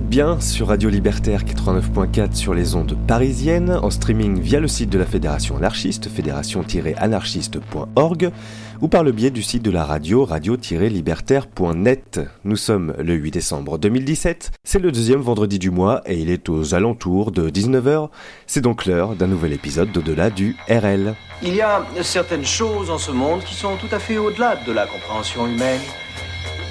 Bien sur Radio Libertaire 89.4 sur les ondes parisiennes, en streaming via le site de la Fédération anarchiste, fédération-anarchiste.org, ou par le biais du site de la radio radio-libertaire.net. Nous sommes le 8 décembre 2017, c'est le deuxième vendredi du mois et il est aux alentours de 19h. C'est donc l'heure d'un nouvel épisode d'Au-delà du RL. Il y a certaines choses en ce monde qui sont tout à fait au-delà de la compréhension humaine.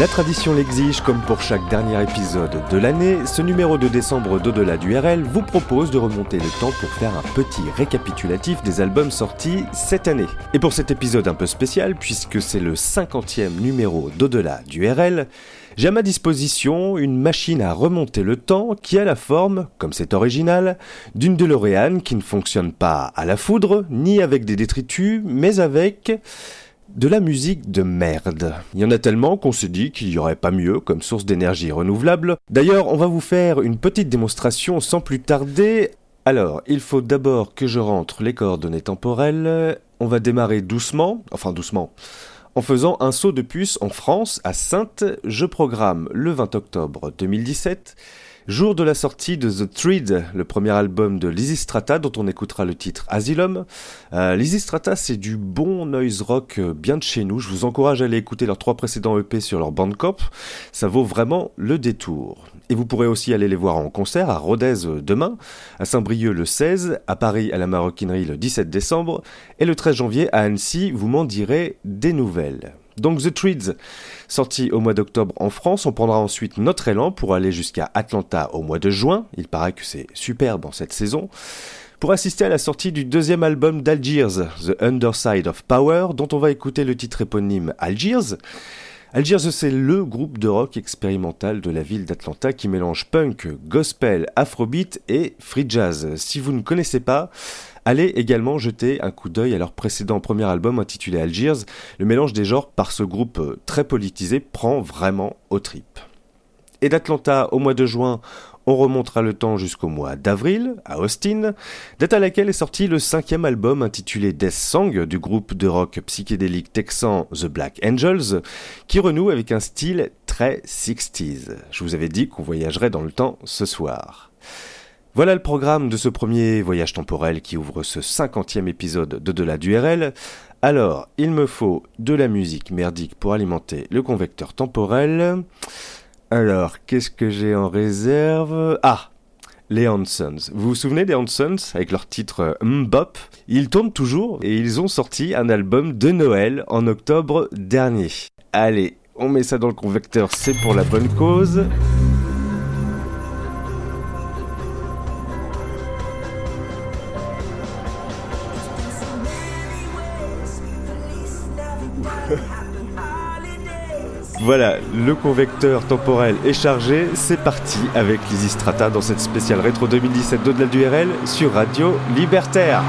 La tradition l'exige, comme pour chaque dernier épisode de l'année, ce numéro de décembre d'au-delà du RL vous propose de remonter le temps pour faire un petit récapitulatif des albums sortis cette année. Et pour cet épisode un peu spécial, puisque c'est le 50e numéro d'au-delà du RL, j'ai à ma disposition une machine à remonter le temps qui a la forme, comme c'est original, d'une DeLorean qui ne fonctionne pas à la foudre, ni avec des détritus, mais avec de la musique de merde. Il y en a tellement qu'on se dit qu'il n'y aurait pas mieux comme source d'énergie renouvelable. D'ailleurs, on va vous faire une petite démonstration sans plus tarder. Alors, il faut d'abord que je rentre les coordonnées temporelles. On va démarrer doucement, enfin doucement. En faisant un saut de puce en France, à Sainte, je programme le 20 octobre 2017 Jour de la sortie de The Thread, le premier album de Lizzy Strata, dont on écoutera le titre Asylum. Euh, Lizzy Strata, c'est du bon noise rock euh, bien de chez nous. Je vous encourage à aller écouter leurs trois précédents EP sur leur Bandcamp. Ça vaut vraiment le détour. Et vous pourrez aussi aller les voir en concert à Rodez euh, demain, à Saint-Brieuc le 16, à Paris à la Maroquinerie le 17 décembre, et le 13 janvier à Annecy, vous m'en direz des nouvelles. Donc The Treads, sorti au mois d'octobre en France, on prendra ensuite notre élan pour aller jusqu'à Atlanta au mois de juin, il paraît que c'est superbe en cette saison, pour assister à la sortie du deuxième album d'Algiers, The Underside of Power, dont on va écouter le titre éponyme Algiers. Algiers, c'est le groupe de rock expérimental de la ville d'Atlanta qui mélange punk, gospel, afrobeat et free jazz. Si vous ne connaissez pas, Allez également jeter un coup d'œil à leur précédent premier album intitulé Algiers. Le mélange des genres par ce groupe euh, très politisé prend vraiment au trip. Et d'Atlanta au mois de juin, on remontera le temps jusqu'au mois d'avril, à Austin, date à laquelle est sorti le cinquième album intitulé Death Song du groupe de rock psychédélique texan The Black Angels, qui renoue avec un style très 60s. Je vous avais dit qu'on voyagerait dans le temps ce soir. Voilà le programme de ce premier voyage temporel qui ouvre ce cinquantième épisode de Delà du RL. Alors, il me faut de la musique merdique pour alimenter le convecteur temporel. Alors, qu'est-ce que j'ai en réserve? Ah les Hansons. Vous vous souvenez des Hansons avec leur titre Mbop? Ils tournent toujours et ils ont sorti un album de Noël en octobre dernier. Allez, on met ça dans le convecteur, c'est pour la bonne cause. Voilà, le convecteur temporel est chargé, c'est parti avec Lizzy Strata dans cette spéciale rétro 2017 d'au-delà du RL sur Radio Libertaire.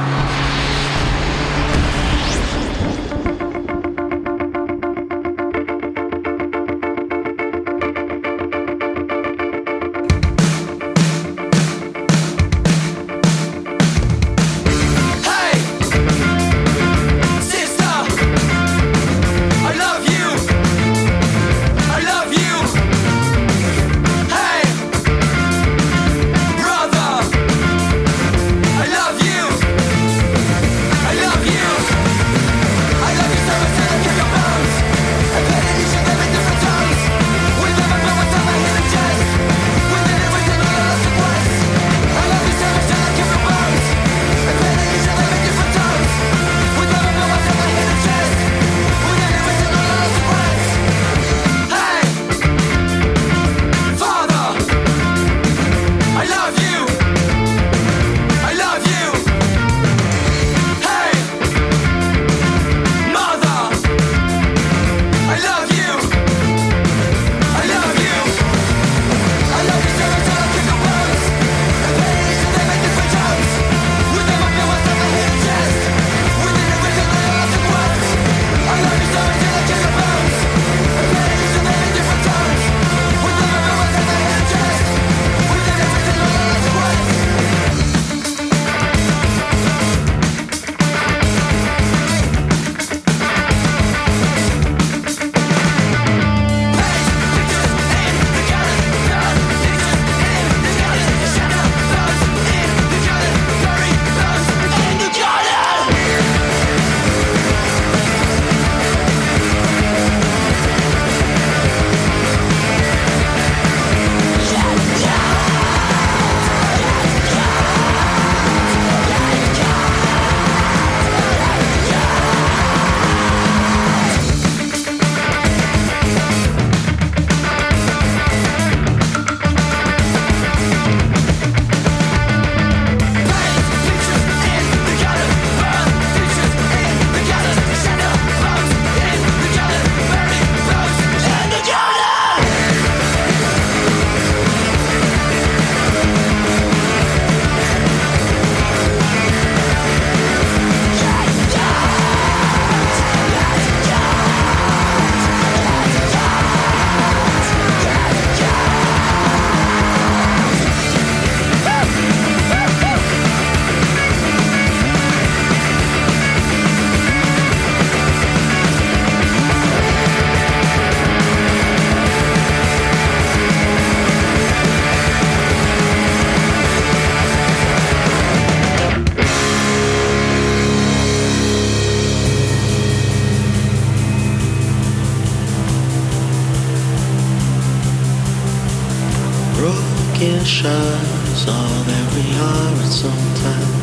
Pictures all that we are at some time.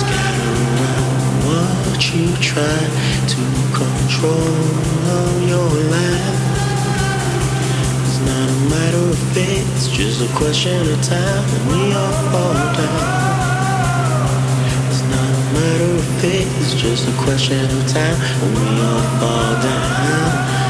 Scatter around what you try to control of your life. It's not a matter of fate, it's just a question of time, and we all fall down. It's not a matter of fate, it's just a question of time, and we all fall down.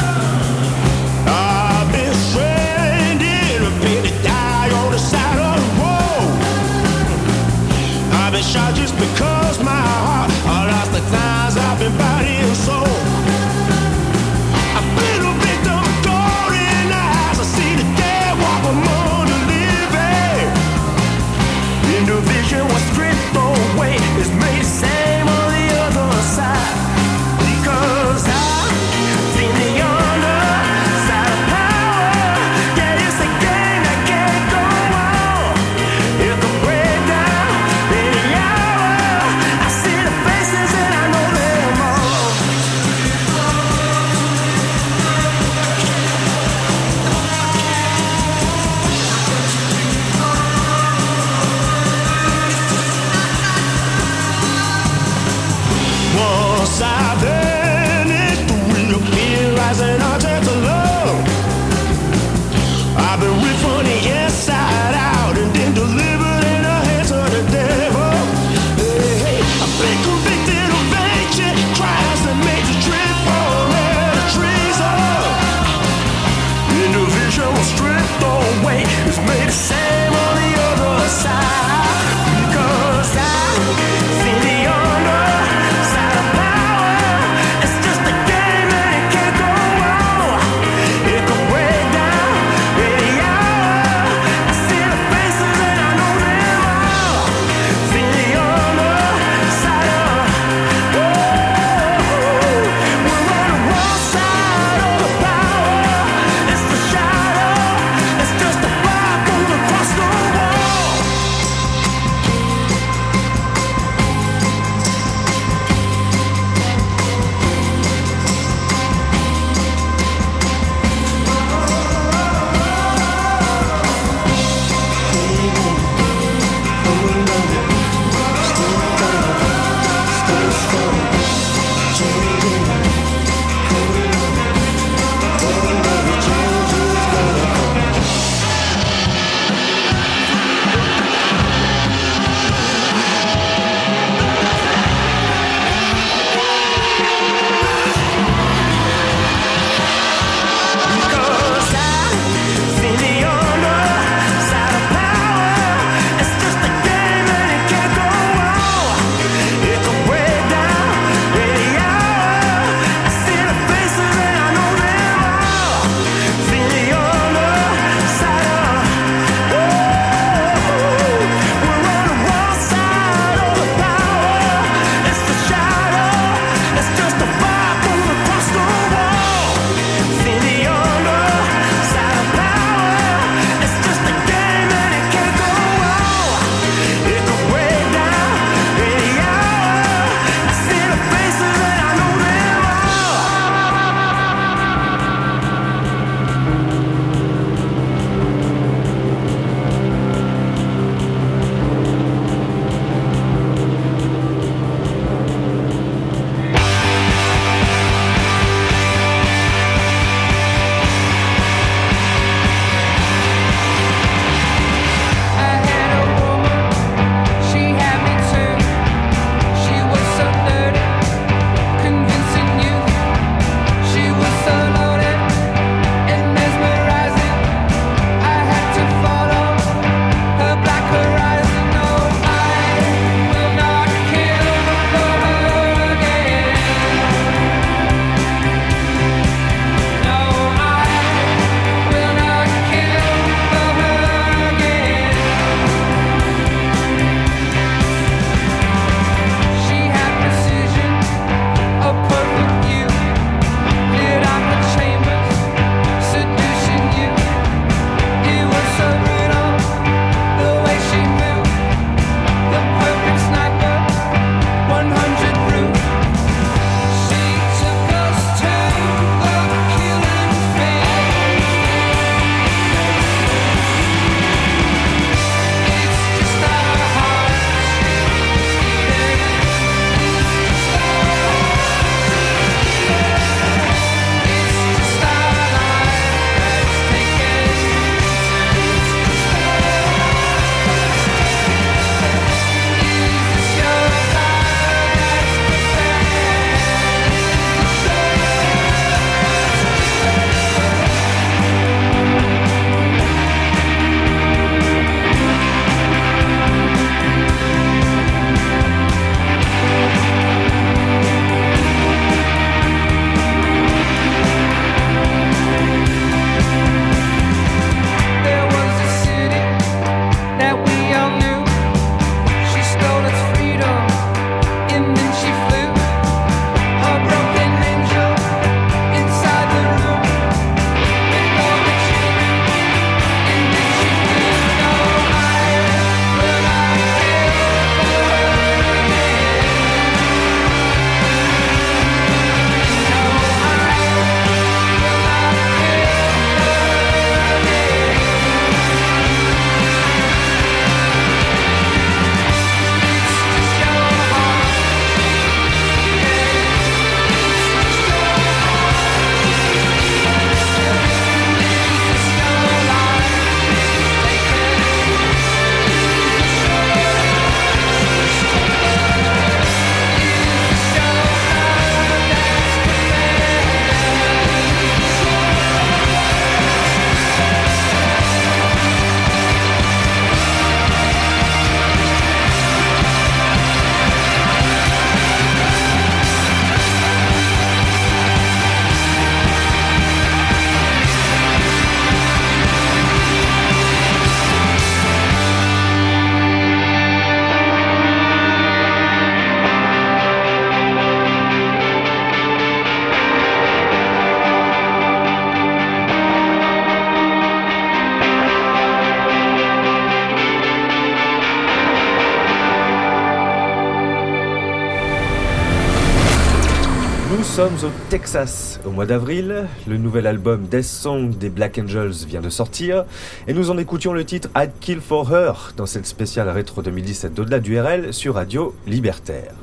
Sommes au Texas au mois d'avril. Le nouvel album Death Song des Black Angels vient de sortir et nous en écoutions le titre I'd Kill for Her dans cette spéciale rétro 2017 d'au-delà du RL sur Radio Libertaire.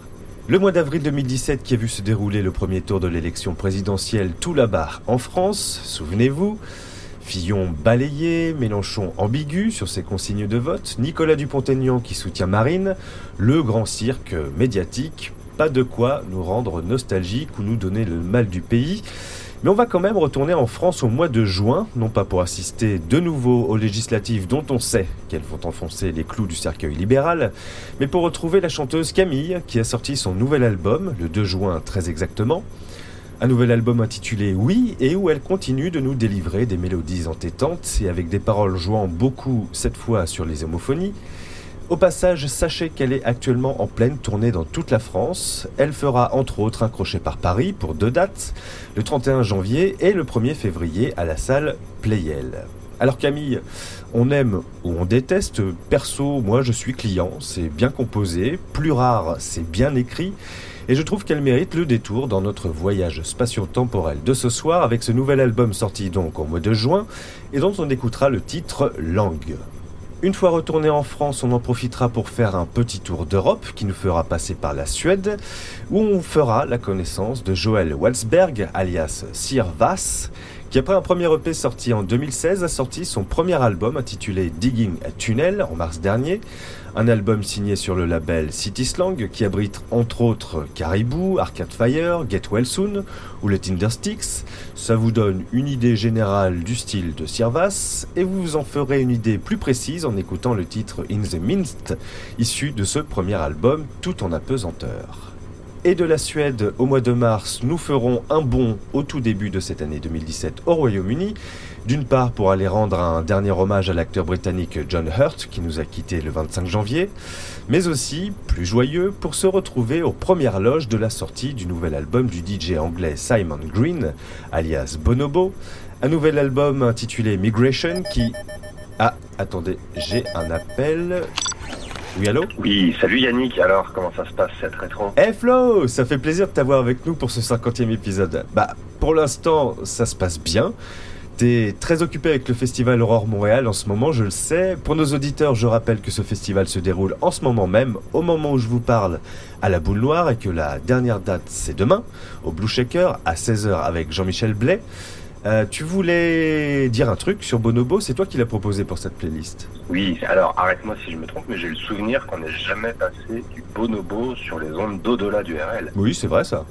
Le mois d'avril 2017 qui a vu se dérouler le premier tour de l'élection présidentielle tout là-bas en France, souvenez-vous. Fillon balayé, Mélenchon ambigu sur ses consignes de vote, Nicolas Dupont-Aignan qui soutient Marine, le grand cirque médiatique, pas de quoi nous rendre nostalgiques ou nous donner le mal du pays. Mais on va quand même retourner en France au mois de juin, non pas pour assister de nouveau aux législatives dont on sait qu'elles vont enfoncer les clous du cercueil libéral, mais pour retrouver la chanteuse Camille qui a sorti son nouvel album, le 2 juin très exactement. Un nouvel album intitulé Oui et où elle continue de nous délivrer des mélodies entêtantes et avec des paroles jouant beaucoup cette fois sur les homophonies. Au passage, sachez qu'elle est actuellement en pleine tournée dans toute la France. Elle fera entre autres un crochet par Paris pour deux dates, le 31 janvier et le 1er février à la salle Playel. Alors Camille, on aime ou on déteste, perso, moi je suis client, c'est bien composé, plus rare, c'est bien écrit, et je trouve qu'elle mérite le détour dans notre voyage spatio-temporel de ce soir avec ce nouvel album sorti donc au mois de juin et dont on écoutera le titre Langue. Une fois retourné en France, on en profitera pour faire un petit tour d'Europe qui nous fera passer par la Suède, où on fera la connaissance de Joël Walsberg, alias Sir Vass, qui après un premier EP sorti en 2016 a sorti son premier album intitulé Digging a Tunnel en mars dernier, un album signé sur le label City Slang qui abrite entre autres Caribou, Arcade Fire, Get Well Soon ou le Tindersticks. Ça vous donne une idée générale du style de Sirvas et vous vous en ferez une idée plus précise en écoutant le titre In the Minst issu de ce premier album tout en apesanteur et de la Suède au mois de mars, nous ferons un bond au tout début de cette année 2017 au Royaume-Uni. D'une part pour aller rendre un dernier hommage à l'acteur britannique John Hurt qui nous a quittés le 25 janvier, mais aussi, plus joyeux, pour se retrouver aux premières loges de la sortie du nouvel album du DJ anglais Simon Green, alias Bonobo, un nouvel album intitulé Migration qui... Ah, attendez, j'ai un appel. Oui, allô? Oui, salut Yannick, alors comment ça se passe cette rétro? Eh Flo, ça fait plaisir de t'avoir avec nous pour ce 50e épisode. Bah, pour l'instant, ça se passe bien. Très occupé avec le festival Aurore Montréal en ce moment, je le sais. Pour nos auditeurs, je rappelle que ce festival se déroule en ce moment même, au moment où je vous parle, à la Boule Noire, et que la dernière date, c'est demain, au Blue Shaker, à 16h avec Jean-Michel Blais. Euh, tu voulais dire un truc sur Bonobo, c'est toi qui l'as proposé pour cette playlist. Oui, alors arrête-moi si je me trompe, mais j'ai le souvenir qu'on n'ait jamais passé du bonobo sur les ondes d'au-delà du RL. Oui, c'est vrai ça.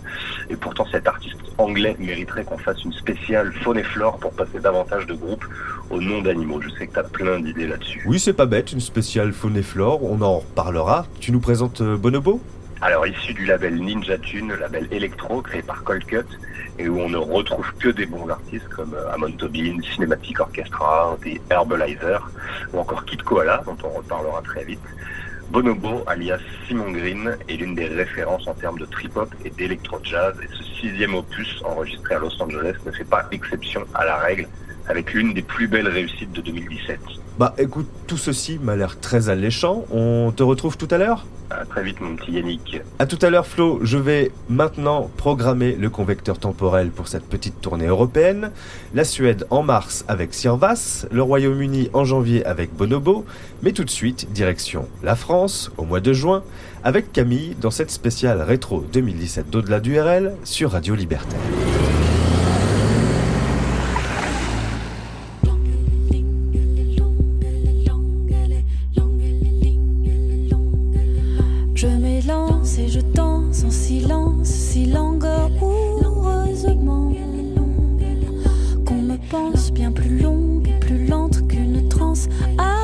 Et pourtant cet artiste anglais mériterait qu'on fasse une spéciale faune et flore pour passer davantage de groupes au nom d'animaux. Je sais que t'as plein d'idées là-dessus. Oui, c'est pas bête, une spéciale faune et flore, on en reparlera. Tu nous présentes euh, Bonobo? Alors issu du label Ninja Tune, label électro créé par Colcut, et où on ne retrouve que des bons artistes comme euh, Amon Tobin, Cinematic Orchestra, des Herbalizer ou encore Kid Koala dont on reparlera très vite. Bonobo, alias Simon Green, est l'une des références en termes de trip-hop et d'électro-jazz et ce sixième opus enregistré à Los Angeles ne fait pas exception à la règle avec l'une des plus belles réussites de 2017. Bah écoute, tout ceci m'a l'air très alléchant. On te retrouve tout à l'heure? À très vite mon petit Yannick. À tout à l'heure Flo, je vais maintenant programmer le convecteur temporel pour cette petite tournée européenne. La Suède en mars avec Sirvas, le Royaume-Uni en janvier avec Bonobo, mais tout de suite direction la France au mois de juin avec Camille dans cette spéciale rétro 2017 d'au-delà du RL sur Radio Libertaire. Et je danse en silence, si langoureusement qu'on me pense bien plus longue plus lente qu'une transe. À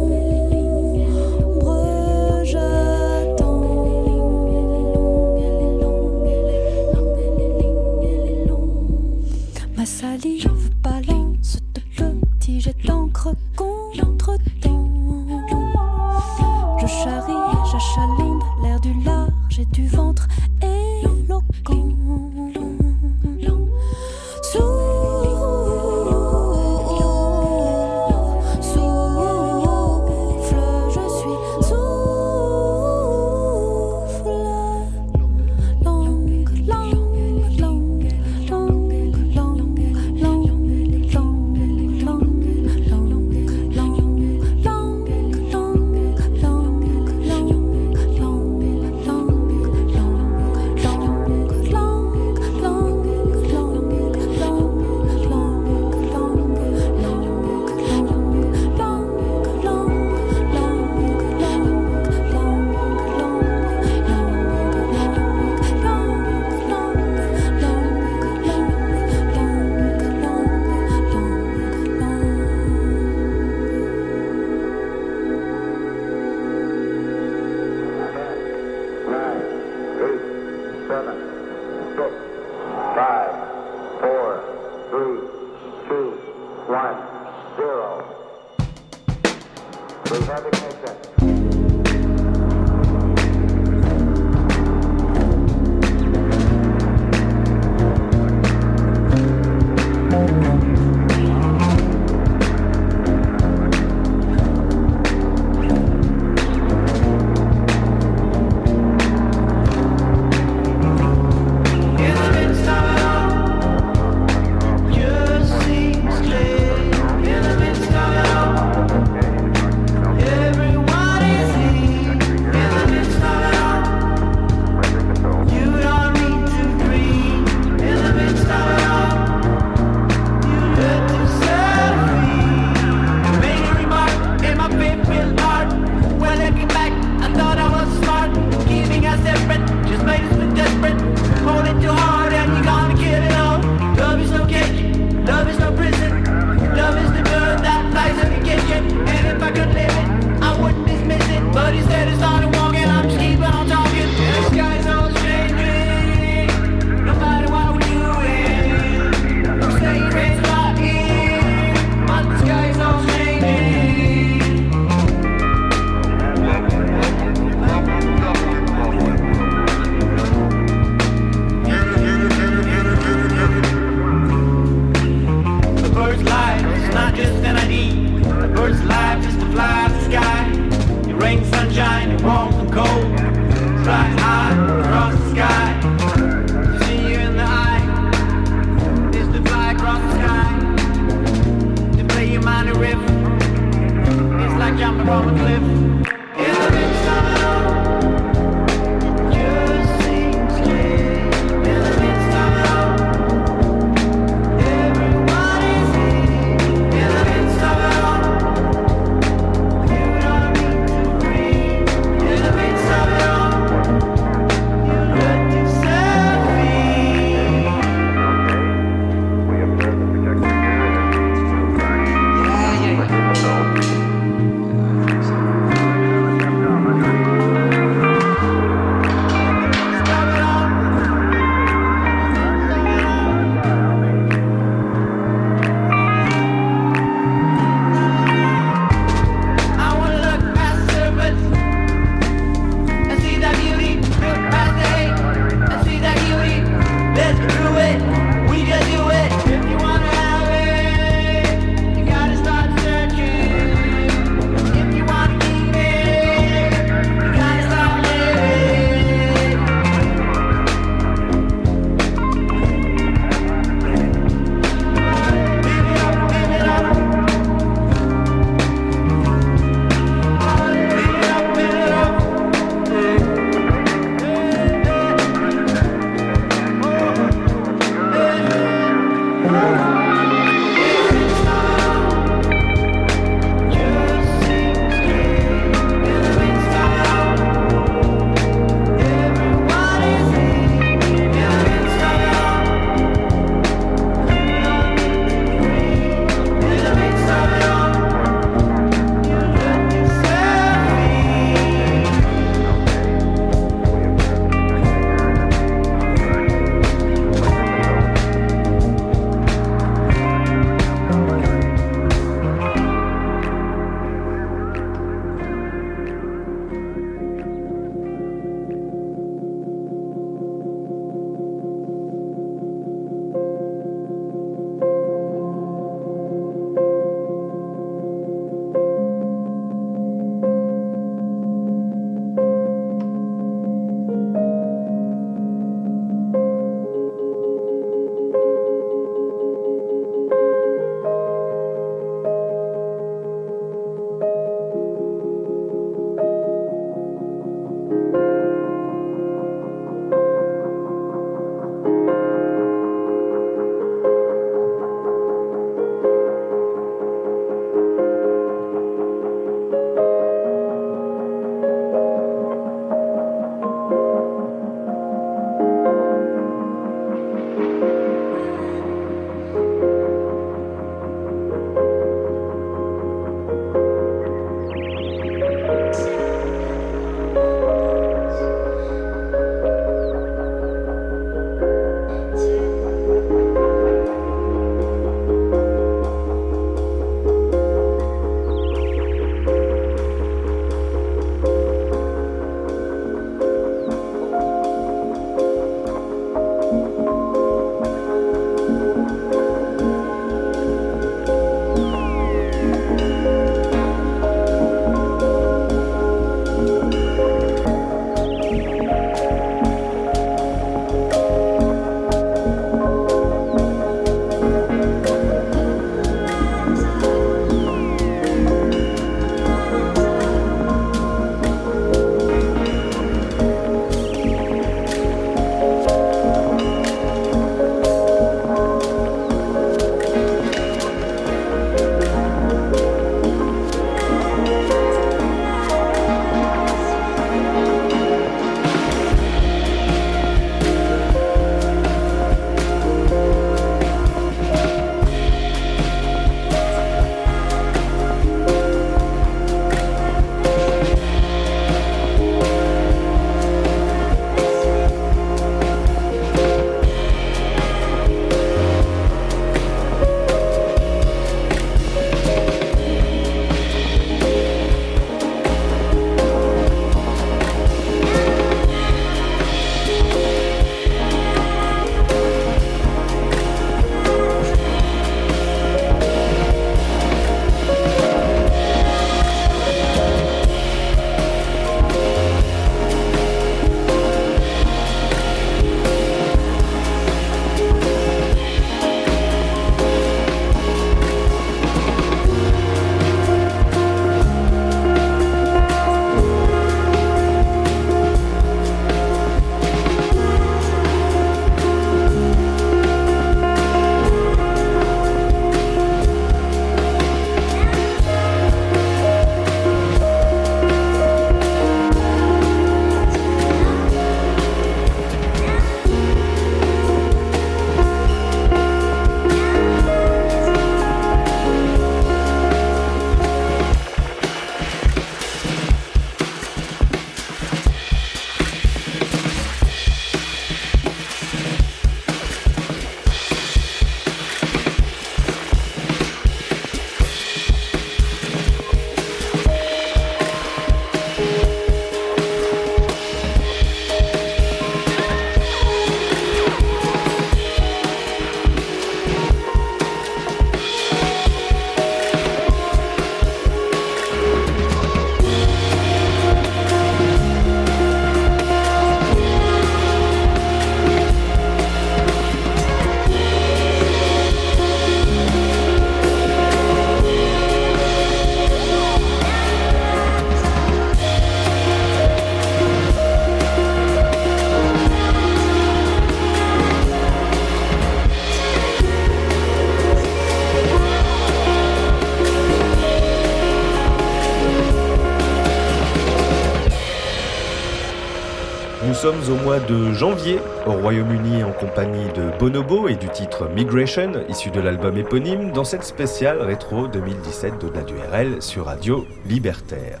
au mois de janvier au Royaume-Uni en compagnie de Bonobo et du titre Migration, issu de l'album éponyme, dans cette spéciale rétro 2017 de la DURL sur Radio Libertaire.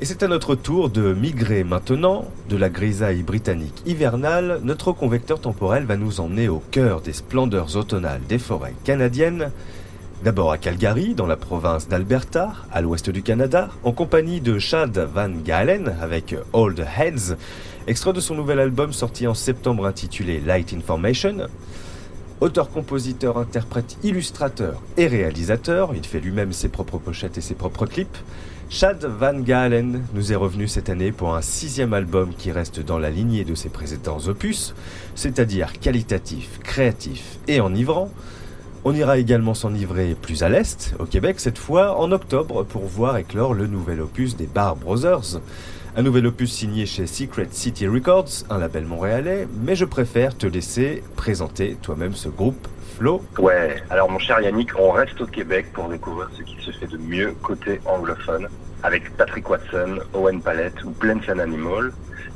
Et c'est à notre tour de migrer maintenant de la grisaille britannique hivernale. Notre convecteur temporel va nous emmener au cœur des splendeurs automnales des forêts canadiennes. D'abord à Calgary, dans la province d'Alberta, à l'ouest du Canada, en compagnie de Chad Van Galen avec Old Heads, extrait de son nouvel album sorti en septembre intitulé Light Information. Auteur, compositeur, interprète, illustrateur et réalisateur, il fait lui-même ses propres pochettes et ses propres clips. Chad Van Galen nous est revenu cette année pour un sixième album qui reste dans la lignée de ses précédents opus, c'est-à-dire qualitatif, créatif et enivrant. On ira également s'enivrer plus à l'est, au Québec cette fois, en octobre, pour voir éclore le nouvel opus des Bar Brothers. Un nouvel opus signé chez Secret City Records, un label montréalais, mais je préfère te laisser présenter toi-même ce groupe, Flo. Ouais, alors mon cher Yannick, on reste au Québec pour découvrir ce qui se fait de mieux côté anglophone, avec Patrick Watson, Owen Palette ou Plants Animal,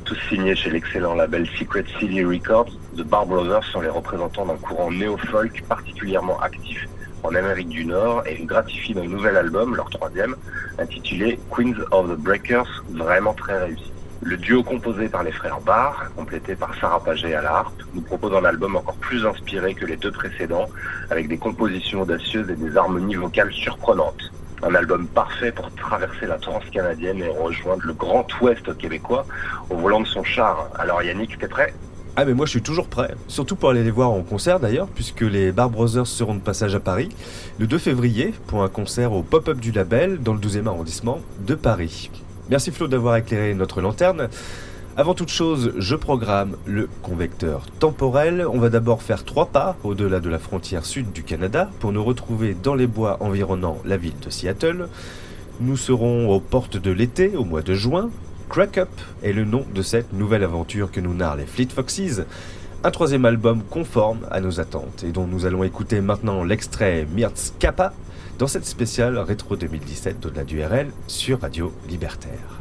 tous signés chez l'excellent label Secret City Records. The Bar Brothers sont les représentants d'un courant néo-folk particulièrement actif en Amérique du Nord et ils d'un nouvel album, leur troisième, intitulé Queens of the Breakers, vraiment très réussi. Le duo composé par les frères Barr, complété par Sarah Paget à la harpe, nous propose un album encore plus inspiré que les deux précédents, avec des compositions audacieuses et des harmonies vocales surprenantes. Un album parfait pour traverser la transcanadienne et rejoindre le grand ouest québécois au volant de son char. Alors Yannick, t'es prêt? Ah mais moi je suis toujours prêt, surtout pour aller les voir en concert d'ailleurs, puisque les Bar Brothers seront de passage à Paris le 2 février pour un concert au pop-up du label dans le 12e arrondissement de Paris. Merci Flo d'avoir éclairé notre lanterne. Avant toute chose, je programme le convecteur temporel. On va d'abord faire trois pas au-delà de la frontière sud du Canada pour nous retrouver dans les bois environnant la ville de Seattle. Nous serons aux portes de l'été au mois de juin. Crack Up est le nom de cette nouvelle aventure que nous narrent les Fleet Foxes. Un troisième album conforme à nos attentes et dont nous allons écouter maintenant l'extrait Mirtz Kappa dans cette spéciale rétro 2017 d'au-delà du RL sur Radio Libertaire.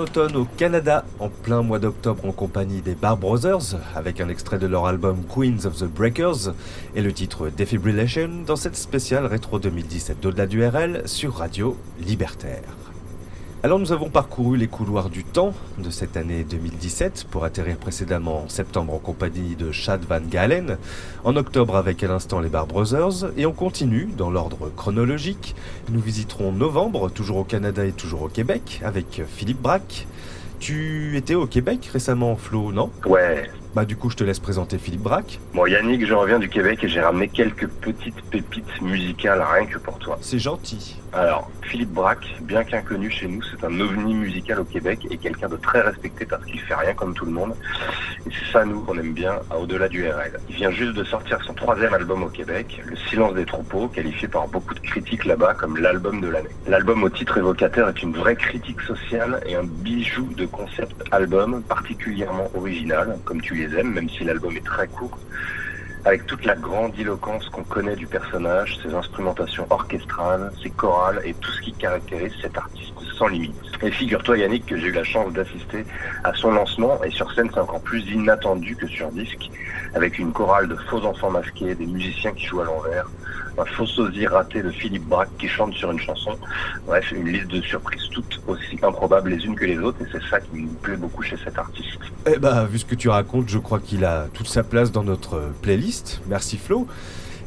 Automne au Canada, en plein mois d'octobre en compagnie des Bar Brothers, avec un extrait de leur album Queens of the Breakers et le titre Defibrillation dans cette spéciale rétro 2017 d'au-delà du RL sur Radio Libertaire. Alors nous avons parcouru les couloirs du temps de cette année 2017 pour atterrir précédemment en septembre en compagnie de Chad Van Galen, en octobre avec à l'instant les Bar Brothers et on continue dans l'ordre chronologique. Nous visiterons novembre, toujours au Canada et toujours au Québec, avec Philippe Braque. Tu étais au Québec récemment, Flo, non? Ouais. Bah du coup je te laisse présenter Philippe Braque. Bon, Yannick, je reviens du Québec et j'ai ramené quelques petites pépites musicales rien que pour toi. C'est gentil. Alors, Philippe Braque, bien qu'inconnu chez nous, c'est un ovni musical au Québec et quelqu'un de très respecté parce qu'il fait rien comme tout le monde. Et c'est ça, nous, qu'on aime bien à Au-delà du RL. Il vient juste de sortir son troisième album au Québec, Le Silence des Troupeaux, qualifié par beaucoup de critiques là-bas comme l'album de l'année. L'album au titre évocateur est une vraie critique sociale et un bijou de concept album particulièrement original, comme tu les aimes, même si l'album est très court avec toute la grandiloquence qu'on connaît du personnage, ses instrumentations orchestrales, ses chorales et tout ce qui caractérise cet artiste sans limite. Et figure-toi Yannick que j'ai eu la chance d'assister à son lancement et sur scène c'est encore plus inattendu que sur disque, avec une chorale de faux enfants masqués, des musiciens qui jouent à l'envers, un faux sosie raté de Philippe Braque qui chante sur une chanson. Bref, une liste de surprises toutes aussi improbables les unes que les autres et c'est ça qui me plaît beaucoup chez cet artiste. Eh bah, vu ce que tu racontes, je crois qu'il a toute sa place dans notre playlist. Merci Flo.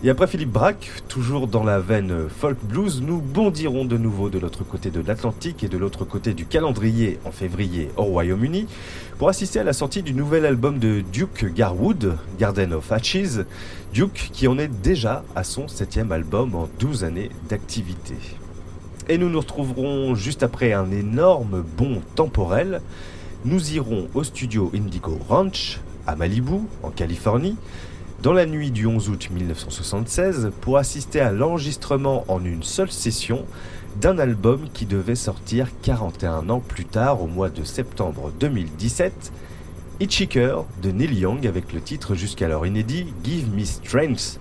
Et après Philippe Braque, toujours dans la veine folk blues, nous bondirons de nouveau de l'autre côté de l'Atlantique et de l'autre côté du calendrier en février au Royaume-Uni pour assister à la sortie du nouvel album de Duke Garwood, Garden of Hatches. Duke qui en est déjà à son septième album en 12 années d'activité. Et nous nous retrouverons juste après un énorme bond temporel. Nous irons au studio Indigo Ranch, à Malibu, en Californie, dans la nuit du 11 août 1976 pour assister à l'enregistrement en une seule session d'un album qui devait sortir 41 ans plus tard au mois de septembre 2017, Hitchhiker de Neil Young avec le titre jusqu'alors inédit Give Me Strength.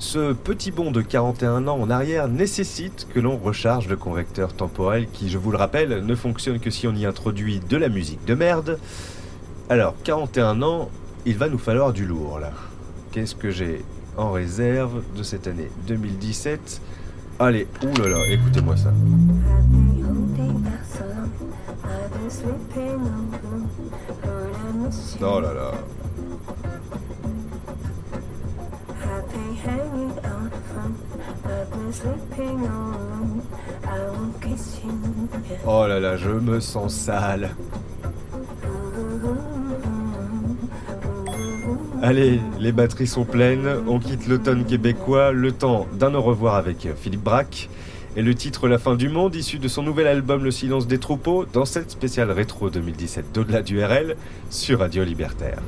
Ce petit bond de 41 ans en arrière nécessite que l'on recharge le convecteur temporel qui, je vous le rappelle, ne fonctionne que si on y introduit de la musique de merde. Alors, 41 ans, il va nous falloir du lourd là. Qu'est-ce que j'ai en réserve de cette année 2017 Allez, oulala, écoutez-moi ça. Oh là là. Oh là là, je me sens sale. Allez, les batteries sont pleines, on quitte l'automne québécois, le temps d'un au revoir avec Philippe Braque, et le titre La fin du monde, issu de son nouvel album Le silence des troupeaux, dans cette spéciale rétro 2017 d'au-delà du RL, sur Radio Libertaire.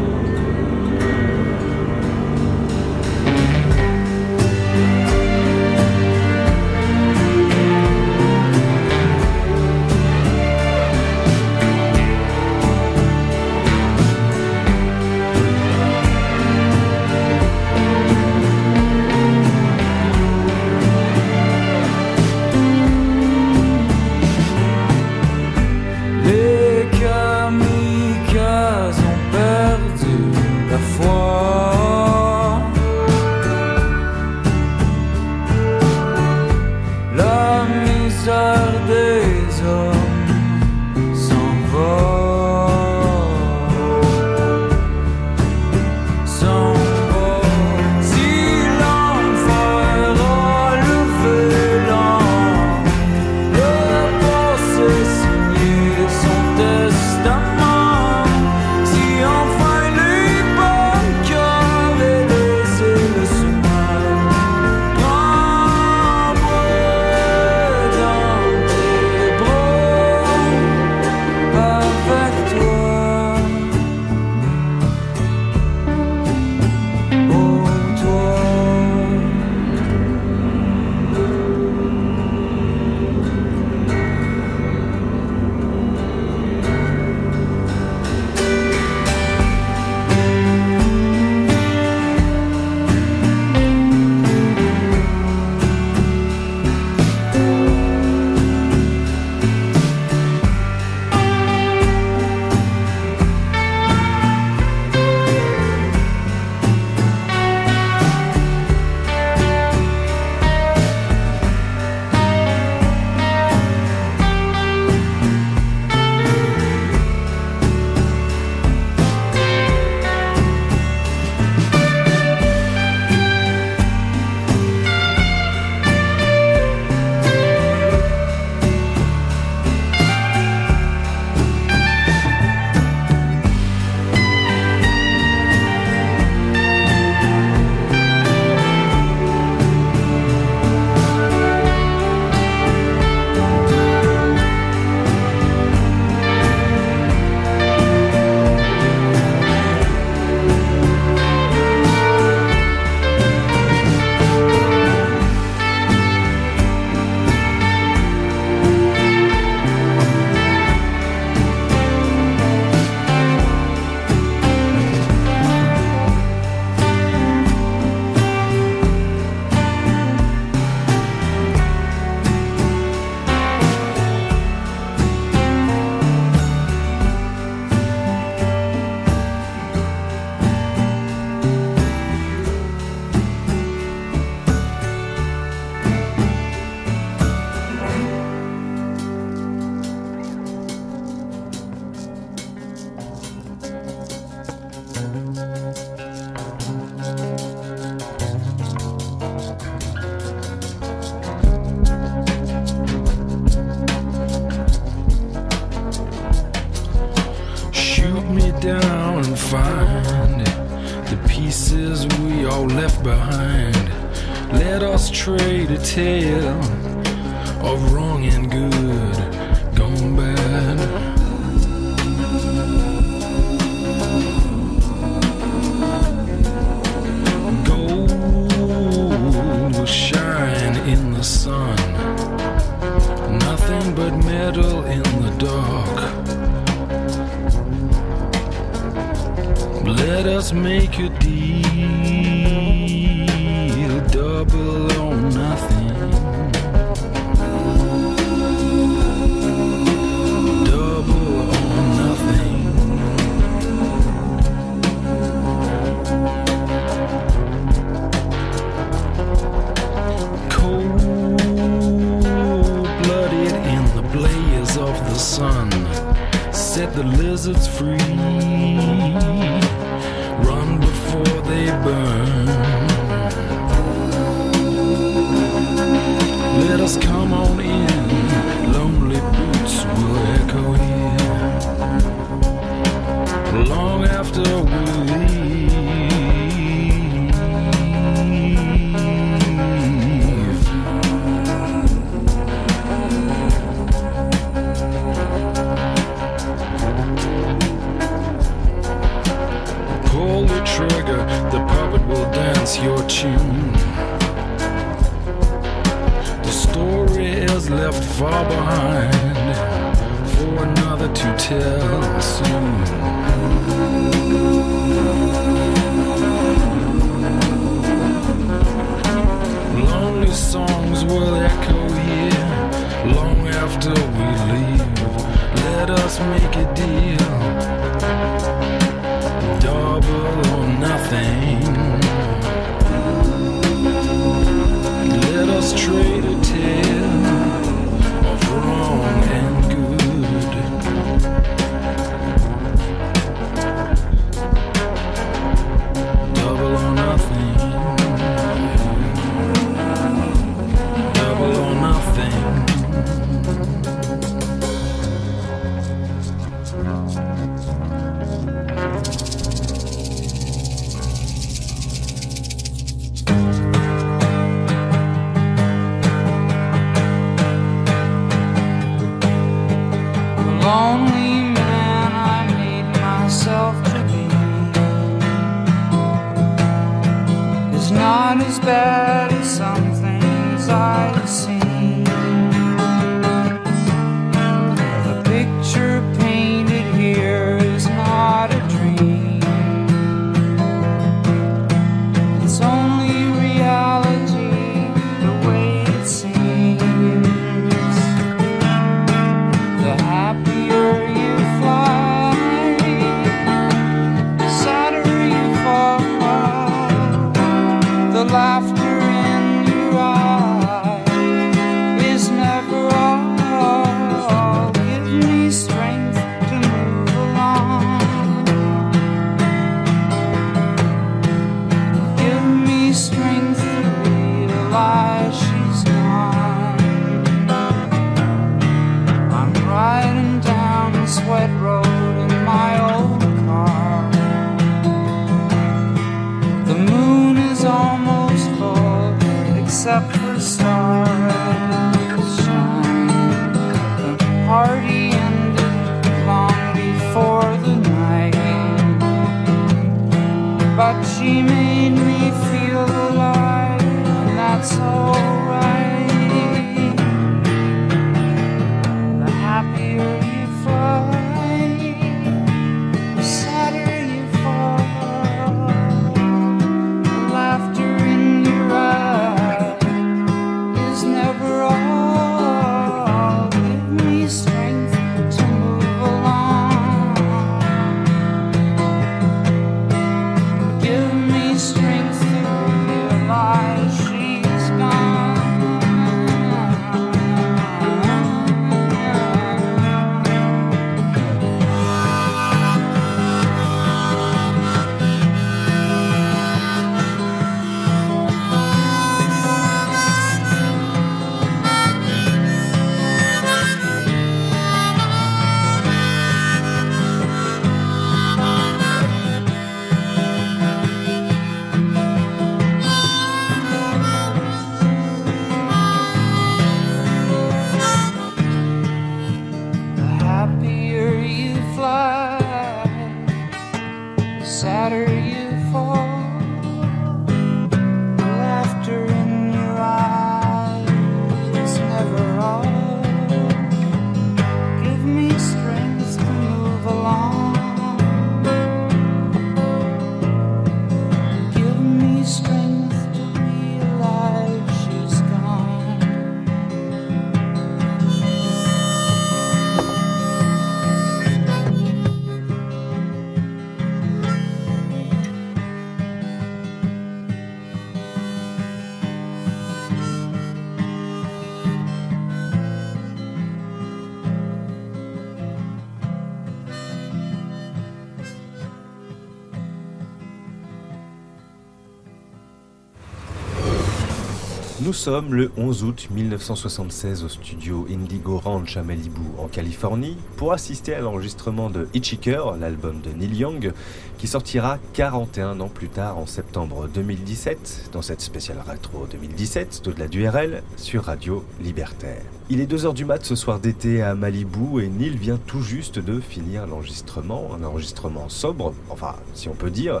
Sommes le 11 août 1976 au studio Indigo Ranch à Malibu, en Californie, pour assister à l'enregistrement de Hitchhiker, l'album de Neil Young, qui sortira 41 ans plus tard en septembre 2017, dans cette spéciale rétro 2017 de la DURL sur Radio Libertaire. Il est 2h du mat ce soir d'été à Malibu et Neil vient tout juste de finir l'enregistrement, un enregistrement sobre, enfin si on peut dire.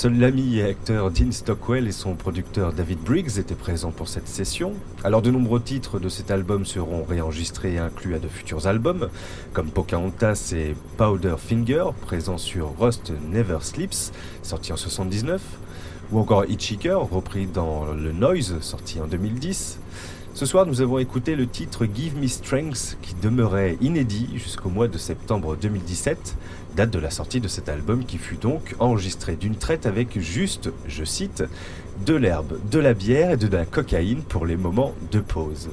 Seul l'ami et acteur Dean Stockwell et son producteur David Briggs étaient présents pour cette session. Alors de nombreux titres de cet album seront réenregistrés et inclus à de futurs albums, comme Pocahontas et Powder Finger, présents sur Rust Never Sleeps, sorti en 79, ou encore Hitchhiker, repris dans Le Noise, sorti en 2010. Ce soir, nous avons écouté le titre Give Me Strength qui demeurait inédit jusqu'au mois de septembre 2017, date de la sortie de cet album qui fut donc enregistré d'une traite avec juste, je cite, de l'herbe, de la bière et de la cocaïne pour les moments de pause.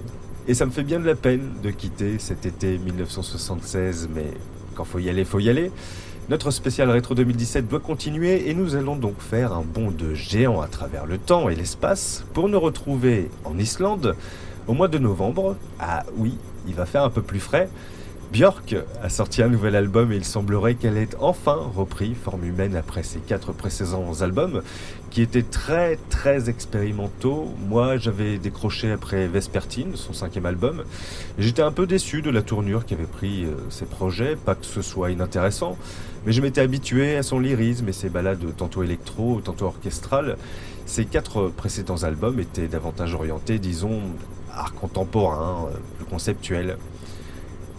Et ça me fait bien de la peine de quitter cet été 1976, mais quand faut y aller, faut y aller. Notre spécial rétro 2017 doit continuer et nous allons donc faire un bond de géant à travers le temps et l'espace pour nous retrouver en Islande au mois de novembre. Ah oui, il va faire un peu plus frais Björk a sorti un nouvel album et il semblerait qu'elle ait enfin repris forme humaine après ses quatre précédents albums qui étaient très très expérimentaux. Moi j'avais décroché après Vespertine, son cinquième album. J'étais un peu déçu de la tournure qu'avait pris euh, ses projets, pas que ce soit inintéressant, mais je m'étais habitué à son lyrisme et ses balades tantôt électro, tantôt orchestrales. Ses quatre précédents albums étaient davantage orientés, disons, art contemporain, euh, plus conceptuel.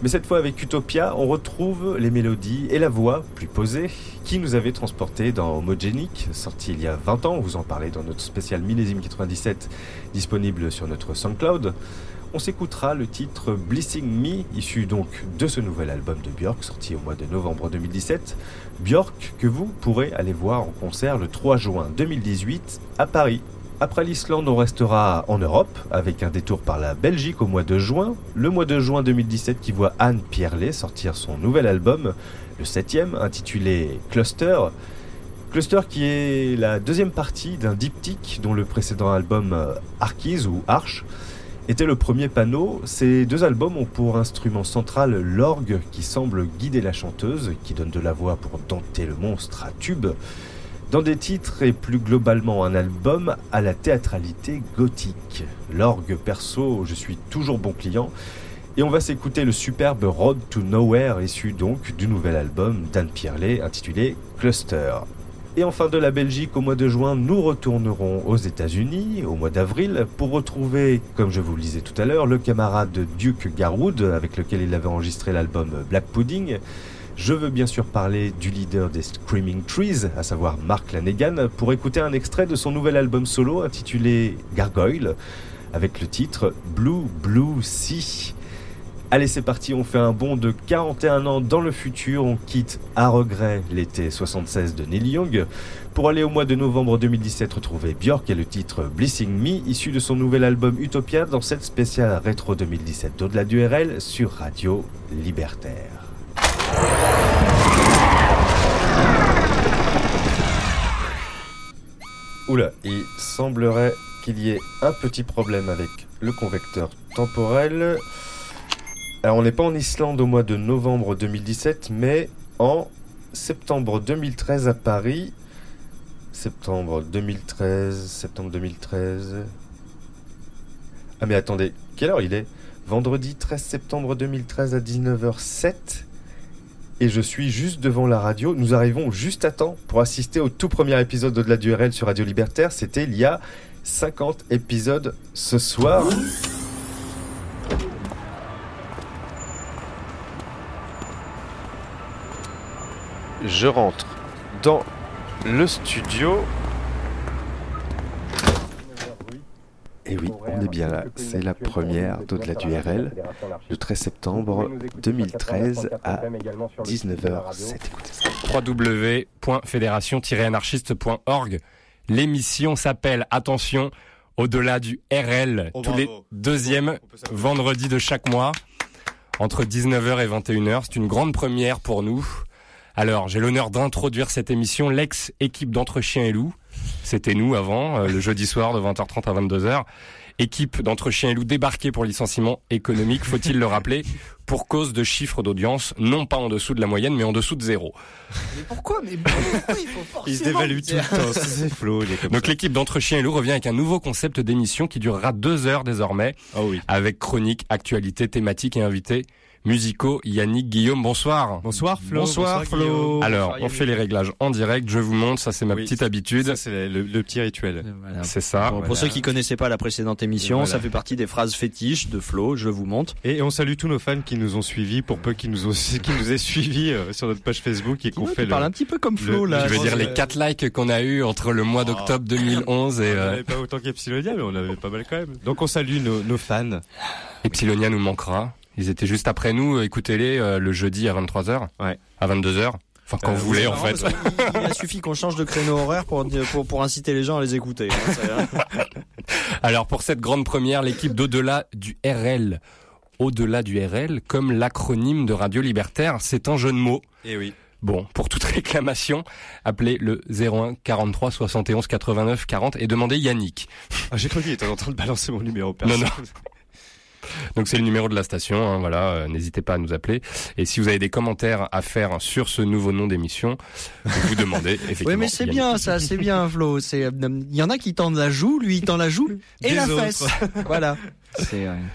Mais cette fois avec Utopia, on retrouve les mélodies et la voix, plus posée, qui nous avait transporté dans Homogenic, sorti il y a 20 ans, vous en parlait dans notre spécial millésime 97, disponible sur notre SoundCloud. On s'écoutera le titre Blissing Me, issu donc de ce nouvel album de Björk, sorti au mois de novembre 2017. Björk que vous pourrez aller voir en concert le 3 juin 2018 à Paris. Après l'Islande, on restera en Europe avec un détour par la Belgique au mois de juin. Le mois de juin 2017 qui voit Anne Pierlet sortir son nouvel album, le septième, intitulé Cluster. Cluster qui est la deuxième partie d'un diptyque dont le précédent album euh, Archies ou Arch était le premier panneau. Ces deux albums ont pour instrument central l'orgue qui semble guider la chanteuse, qui donne de la voix pour dompter le monstre à tube dans des titres et plus globalement un album à la théâtralité gothique. L'orgue perso, je suis toujours bon client. Et on va s'écouter le superbe Road to Nowhere, issu donc du nouvel album d'Anne Pierlet intitulé Cluster. Et enfin de la Belgique, au mois de juin, nous retournerons aux États-Unis au mois d'avril pour retrouver, comme je vous le disais tout à l'heure, le camarade Duke Garwood avec lequel il avait enregistré l'album Black Pudding. Je veux bien sûr parler du leader des Screaming Trees, à savoir Mark Lanegan, pour écouter un extrait de son nouvel album solo intitulé Gargoyle, avec le titre Blue Blue Sea. Allez, c'est parti, on fait un bond de 41 ans dans le futur, on quitte à regret l'été 76 de Neil Young pour aller au mois de novembre 2017 retrouver Björk et le titre Blissing Me, issu de son nouvel album Utopia dans cette spéciale rétro 2017 d'au-delà du RL sur Radio Libertaire. Oula, il semblerait qu'il y ait un petit problème avec le convecteur temporel. Alors on n'est pas en Islande au mois de novembre 2017, mais en septembre 2013 à Paris. Septembre 2013, septembre 2013. Ah mais attendez, quelle heure il est? Vendredi 13 septembre 2013 à 19h07 et je suis juste devant la radio. Nous arrivons juste à temps pour assister au tout premier épisode de la DURL sur Radio Libertaire. C'était il y a 50 épisodes ce soir. Je rentre dans le studio. Et oui, on est bien là. C'est la première d'au-delà du RL, le 13 septembre 2013 à 19h07. Écoutez ça. www.fédération-anarchiste.org. L'émission s'appelle, attention, au-delà du RL, Oh, tous les deuxièmes vendredis de chaque mois, entre 19h et 21h. C'est une grande première pour nous. Alors, j'ai l'honneur d'introduire cette émission, l'ex-équipe d'Entre Chiens et Loups. C'était nous avant, euh, le jeudi soir de 20h30 à 22h. Équipe d'Entre Chiens et Loups débarquée pour licenciement économique, faut-il le rappeler, pour cause de chiffres d'audience, non pas en dessous de la moyenne, mais en dessous de zéro. Mais pourquoi Mais pourquoi il faut forcément Il se dévalue tout le temps. C'est Flo, il est comme Donc l'équipe d'Entre Chiens et Loups revient avec un nouveau concept d'émission qui durera deux heures désormais, Ah oui. avec chronique, actualité, thématique et invités musicaux. Yannick, Guillaume, bonsoir. Bonsoir Flo. Bonsoir, Flo. Alors, on fait les réglages en direct, je vous montre, ça c'est ma Oui, petite habitude. Ça, c'est le, le petit rituel. Voilà. C'est ça. Bon, Pour ceux qui connaissaient pas la précédente émission, Voilà. ça fait partie des phrases fétiches de Flo, je vous montre. Et on salue tous nos fans qui nous ont suivis, pour peu qu'ils nous, ont, qui nous aient suivis euh, sur notre page Facebook et qu'on Ouais, fait tu le... parles un petit peu comme Flo le- là. Tu veux je dire les euh, 4 likes qu'on a eu entre le mois d'octobre 2011 et On euh, n'avait pas autant qu'Epsilonia, mais on avait pas mal quand même. Donc on salue nos, nos fans. Epsilonia nous manquera. Ils étaient juste après nous, écoutez-les euh, le jeudi à 23h. Ouais. À 22h. Enfin, quand Euh, vous voulez, en fait. Il a suffi qu'on change de créneau horaire pour, pour, pour inciter les gens à les écouter. hein, Alors, pour cette grande première, l'équipe d'au-delà du RL. Au-delà du RL, comme l'acronyme de Radio Libertaire, c'est un jeu de mots. Et oui. Bon, pour toute réclamation, appelez le 01 43 71 89 40 et demandez Yannick. Ah, j'ai cru qu'il était en train de balancer mon numéro perso. Non, non. Donc c'est le numéro de la station, hein, voilà, euh, n'hésitez pas à nous appeler. Et si vous avez des commentaires à faire sur ce nouveau nom d'émission, vous vous demandez effectivement. Oui, mais c'est bien ça, c'est bien Flo. C'est, euh, il y en a qui tendent la joue, lui il tend la joue et Des la autres. fesse. voilà.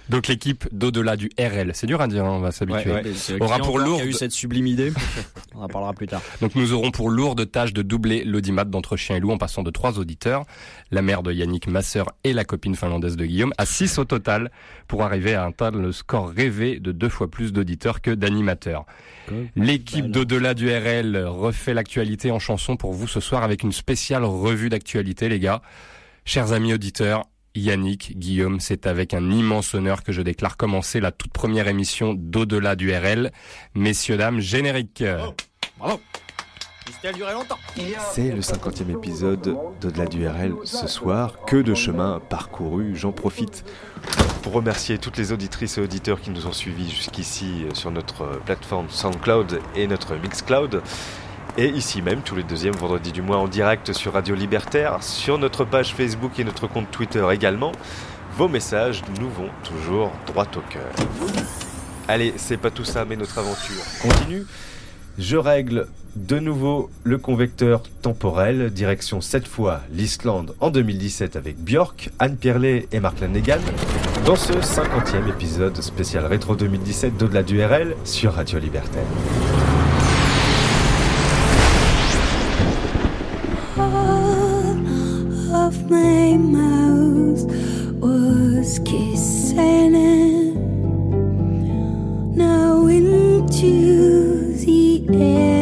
Donc l'équipe d'au-delà du RL, c'est dur à dire, hein, on va s'habituer. Ouais, ouais. Aura pour lourde. a eu cette sublime idée. On en parlera plus tard. Donc nous aurons pour lourde tâche de doubler l'audimat d'entre chien et loup en passant de trois auditeurs, la mère de Yannick, ma sœur et la copine finlandaise de Guillaume, à six au total pour arriver à atteindre le score rêvé de deux fois plus d'auditeurs que d'animateurs. L'équipe d'au-delà du RL refait l'actualité en chanson pour vous ce soir avec une spéciale revue d'actualité les gars. Chers amis auditeurs, Yannick, Guillaume, c'est avec un immense honneur que je déclare commencer la toute première émission d'au-delà du RL. Messieurs, dames, générique. Bravo. Duré longtemps. C'est le 50e épisode d'Au-delà du RL ce soir. Que de chemin parcouru. J'en profite pour remercier toutes les auditrices et auditeurs qui nous ont suivis jusqu'ici sur notre plateforme SoundCloud et notre Mixcloud. Et ici même, tous les deuxièmes vendredis du mois en direct sur Radio Libertaire, sur notre page Facebook et notre compte Twitter également. Vos messages nous vont toujours droit au cœur. Allez, c'est pas tout ça, mais notre aventure continue. Je règle de nouveau le convecteur temporel, direction cette fois l'Islande en 2017 avec Björk, Anne Pierlet et Mark Lanegan, dans ce 50e épisode spécial rétro 2017 d'au-delà du RL sur Radio Libertaire. My mouth was kissing it. Now into the air,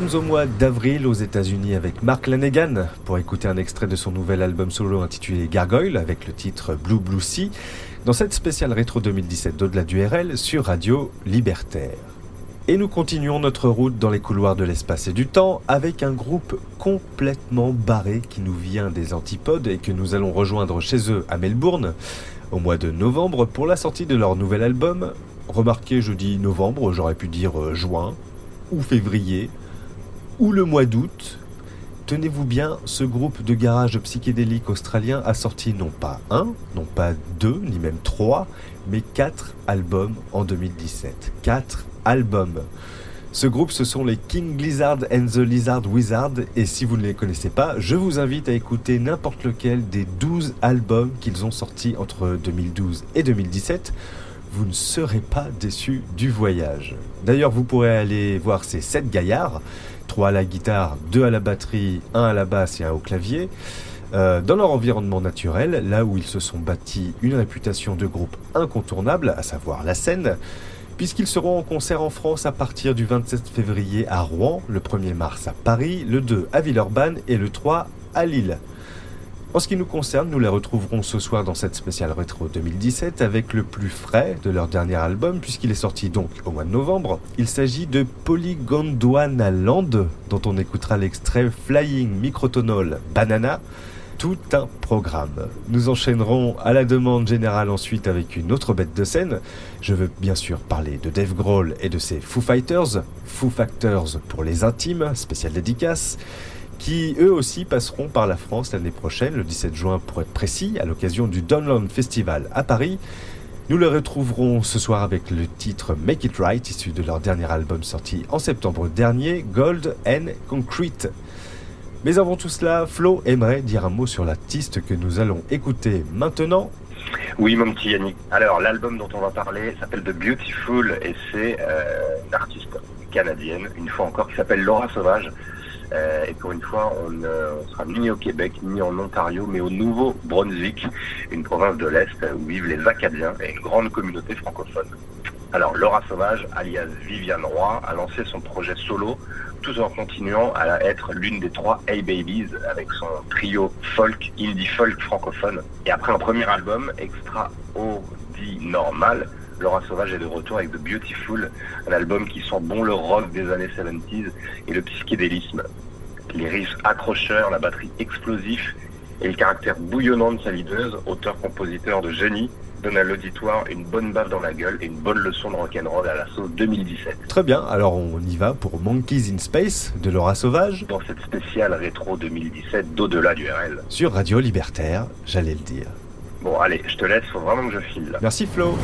sommes au mois d'avril aux États-Unis avec Mark Lanegan pour écouter un extrait de son nouvel album solo intitulé Gargoyle avec le titre Blue Blue Sea dans cette spéciale rétro 2017 d'au-delà du RL sur Radio Libertaire. Et nous continuons notre route dans les couloirs de l'espace et du temps avec un groupe complètement barré qui nous vient des antipodes et que nous allons rejoindre chez eux à Melbourne au mois de novembre pour la sortie de leur nouvel album. Remarquez, je dis novembre, j'aurais pu dire euh, juin ou février ou le mois d'août. Tenez-vous bien, ce groupe de garage psychédélique australien a sorti non pas un, non pas deux, ni même trois, mais quatre albums en 2017. Quatre albums. Ce groupe, ce sont les King Lizard and the Lizard Wizard, et si vous ne les connaissez pas, je vous invite à écouter n'importe lequel des 12 albums qu'ils ont sortis entre 2012 et 2017. Vous ne serez pas déçus du voyage. D'ailleurs, vous pourrez aller voir ces 7 gaillards, 3 à la guitare, 2 à la batterie, 1 à la basse et 1 au clavier, euh, dans leur environnement naturel, là où ils se sont bâtis une réputation de groupe incontournable, à savoir la scène, puisqu'ils seront en concert en France à partir du 27 février à Rouen, le 1er mars à Paris, le 2 à Villeurbanne et le 3 à Lille. En ce qui nous concerne, nous les retrouverons ce soir dans cette spéciale rétro 2017 avec le plus frais de leur dernier album puisqu'il est sorti donc au mois de novembre. Il s'agit de Polygondwana Land dont on écoutera l'extrait Flying Microtonal Banana. Tout un programme. Nous enchaînerons à la demande générale ensuite avec une autre bête de scène. Je veux bien sûr parler de Dave Grohl et de ses Foo Fighters, Foo Factors pour les intimes, spécial dédicace qui eux aussi passeront par la France l'année prochaine, le 17 juin pour être précis, à l'occasion du Download Festival à Paris. Nous le retrouverons ce soir avec le titre Make It Right, issu de leur dernier album sorti en septembre dernier, Gold and Concrete. Mais avant tout cela, Flo aimerait dire un mot sur l'artiste que nous allons écouter maintenant. Oui, mon petit Yannick. Alors, l'album dont on va parler s'appelle The Beautiful et c'est euh, une artiste canadienne, une fois encore, qui s'appelle Laura Sauvage. Euh, et pour une fois, on ne sera ni au Québec, ni en Ontario, mais au Nouveau-Brunswick, une province de l'Est où vivent les Acadiens et une grande communauté francophone. Alors, Laura Sauvage, alias Viviane Roy, a lancé son projet solo tout en continuant à être l'une des trois A-Babies avec son trio folk, indie folk francophone. Et après un premier album, Extraordinary, Laura Sauvage est de retour avec The Beautiful, un album qui sent bon le rock des années 70s et le psychédélisme. Les riffs accrocheurs, la batterie explosif et le caractère bouillonnant de sa leaduse, auteur-compositeur de génie, donne à l'auditoire une bonne baffe dans la gueule et une bonne leçon de rock'n'roll à la sauce 2017. Très bien, alors on y va pour Monkeys in Space de Laura Sauvage Dans cette spéciale rétro 2017 d'au-delà du RL. sur Radio Libertaire, j'allais le dire. Bon, allez, je te laisse, faut vraiment que je file. Merci Flo.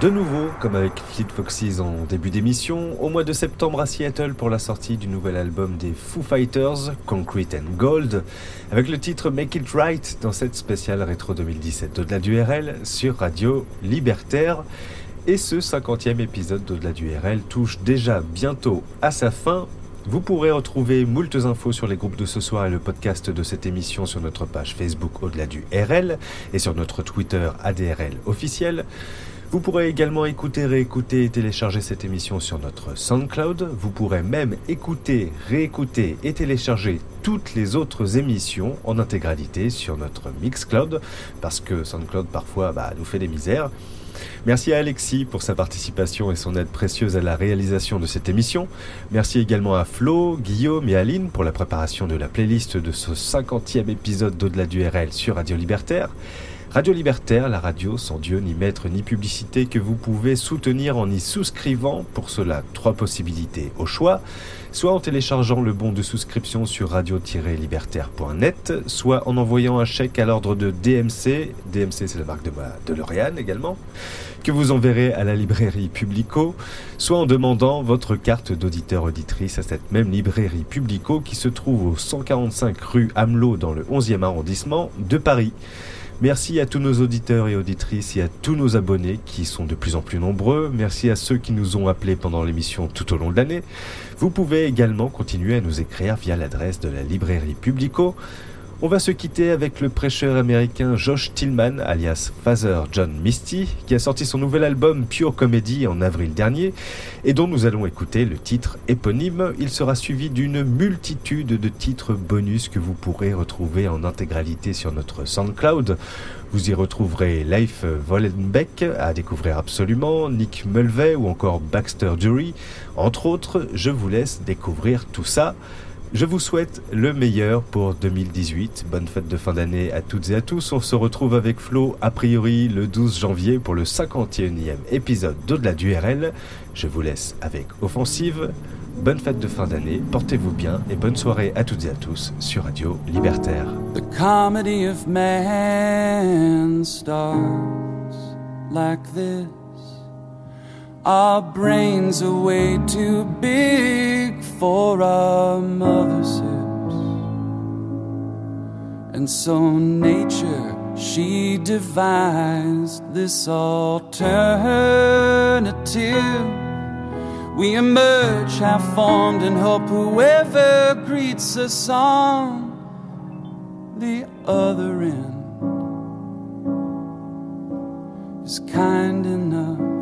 De nouveau, comme avec Fleet Foxes en début d'émission, au mois de septembre à Seattle pour la sortie du nouvel album des Foo Fighters, Concrete and Gold, avec le titre Make It Right dans cette spéciale rétro 2017 d'Au-delà du RL sur Radio Libertaire. Et ce 50e épisode d'Au-delà du RL touche déjà bientôt à sa fin. Vous pourrez retrouver moultes infos sur les groupes de ce soir et le podcast de cette émission sur notre page Facebook Au-delà du RL et sur notre Twitter ADRL officiel. Vous pourrez également écouter, réécouter et télécharger cette émission sur notre SoundCloud. Vous pourrez même écouter, réécouter et télécharger toutes les autres émissions en intégralité sur notre Mixcloud parce que SoundCloud parfois bah, nous fait des misères. Merci à Alexis pour sa participation et son aide précieuse à la réalisation de cette émission. Merci également à Flo, Guillaume et Aline pour la préparation de la playlist de ce 50e épisode d'Au-delà du RL sur Radio Libertaire. Radio Libertaire, la radio sans Dieu, ni maître, ni publicité, que vous pouvez soutenir en y souscrivant. Pour cela, trois possibilités au choix. Soit en téléchargeant le bon de souscription sur radio-libertaire.net, soit en envoyant un chèque à l'ordre de DMC, DMC c'est la marque de, ma, également, que vous enverrez à la librairie Publico, soit en demandant votre carte d'auditeur-auditrice à cette même librairie Publico qui se trouve au 145 rue Hamelot dans le 11e arrondissement de Paris. Merci à tous nos auditeurs et auditrices et à tous nos abonnés qui sont de plus en plus nombreux. Merci à ceux qui nous ont appelés pendant l'émission tout au long de l'année. Vous pouvez également continuer à nous écrire via l'adresse de la librairie Publico. On va se quitter avec le prêcheur américain Josh Tillman, alias Father John Misty, qui a sorti son nouvel album Pure Comedy en avril dernier et dont nous allons écouter le titre éponyme. Il sera suivi d'une multitude de titres bonus que vous pourrez retrouver en intégralité sur notre SoundCloud. Vous y retrouverez Leif Vollenbeck à découvrir absolument, Nick Mulvey ou encore Baxter Dury. Entre autres, je vous laisse découvrir tout ça. Je vous souhaite le meilleur pour 2018. Bonne fête de fin d'année à toutes et à tous. On se retrouve avec Flo a priori le 12 janvier pour le 51e épisode d'Au-delà du RL. Je vous laisse avec Offensive. Bonne fête de fin d'année, portez-vous bien et bonne soirée à toutes et à tous sur Radio Libertaire. The comedy of man starts like this. Our brains are way too big for our mother's hips. And so nature, she devised this alternative. We emerge half formed and hope whoever greets us on the other end is kind enough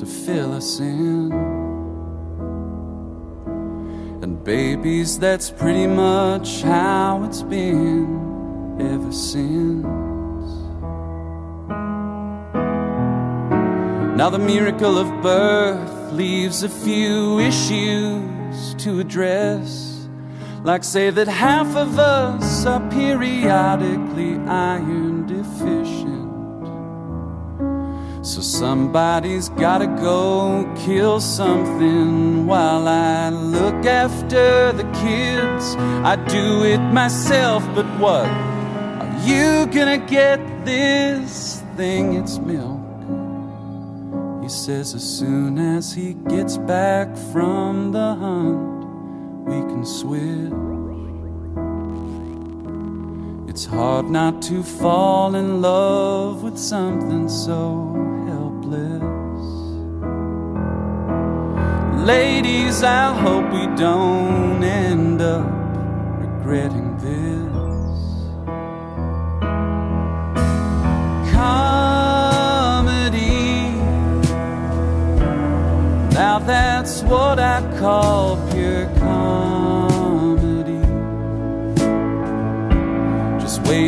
to fill us in. And babies, that's pretty much how it's been ever since. Now, the miracle of birth leaves a few issues to address. Like, say that half of us are periodically iron deficient. So somebody's gotta go kill something while I look after the kids. I do it myself, but what? Are you gonna get this thing? It's milk. He says as soon as he gets back from the hunt, we can switch. It's hard not to fall in love with something so helpless. Ladies, I hope we don't end up regretting this. Comedy. Now that's what I call pure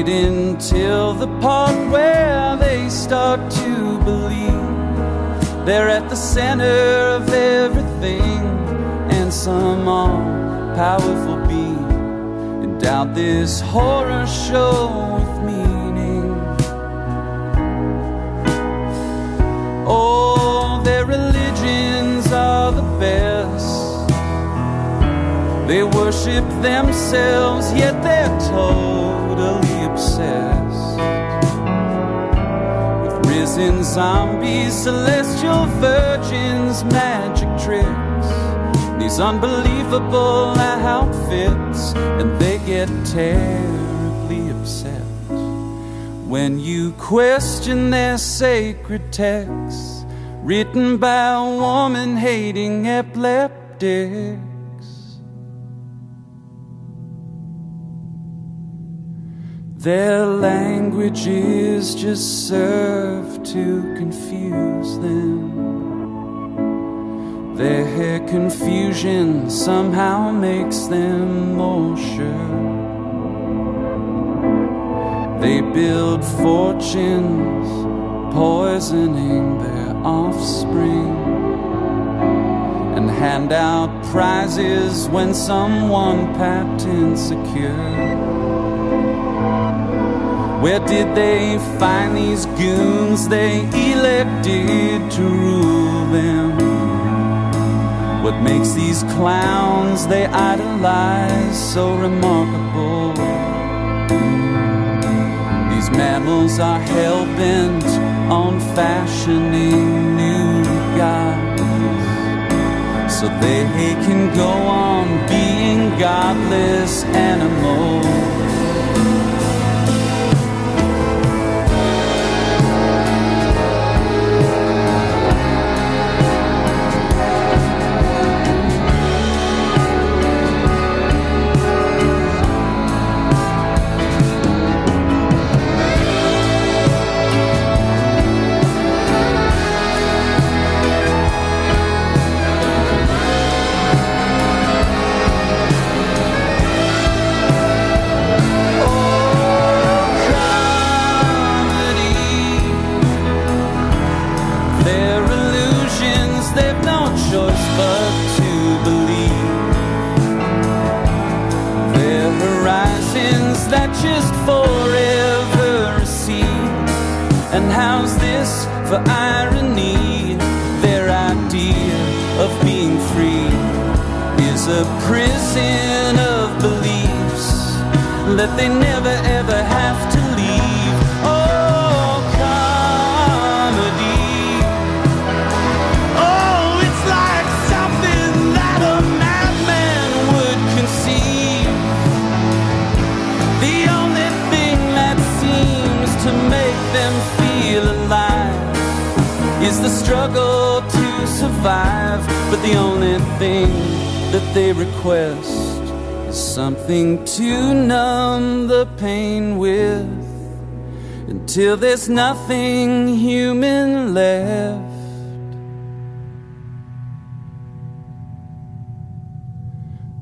until the part where they start to believe they're at the center of everything and some all powerful being endowed this horror show with meaning. Oh, their religions are the best. They worship themselves, yet they're totally obsessed with Risen zombies, celestial virgins, magic tricks. These unbelievable outfits, and they get terribly upset when you question their sacred texts written by a woman hating epileptics. Their languages just serve to confuse them. Their confusion somehow makes them more sure. They build fortunes, poisoning their offspring, and hand out prizes when someone patents a cure. Where did they find these goons they elected to rule them? What makes these clowns they idolize so remarkable? These mammals are hell bent on fashioning new gods so they can go on being godless animals. Forever recede. And how's this for irony? Their idea of being free is a prison of beliefs that they never ever have struggle to survive. But the only thing that they request is something to numb the pain with until there's nothing human left.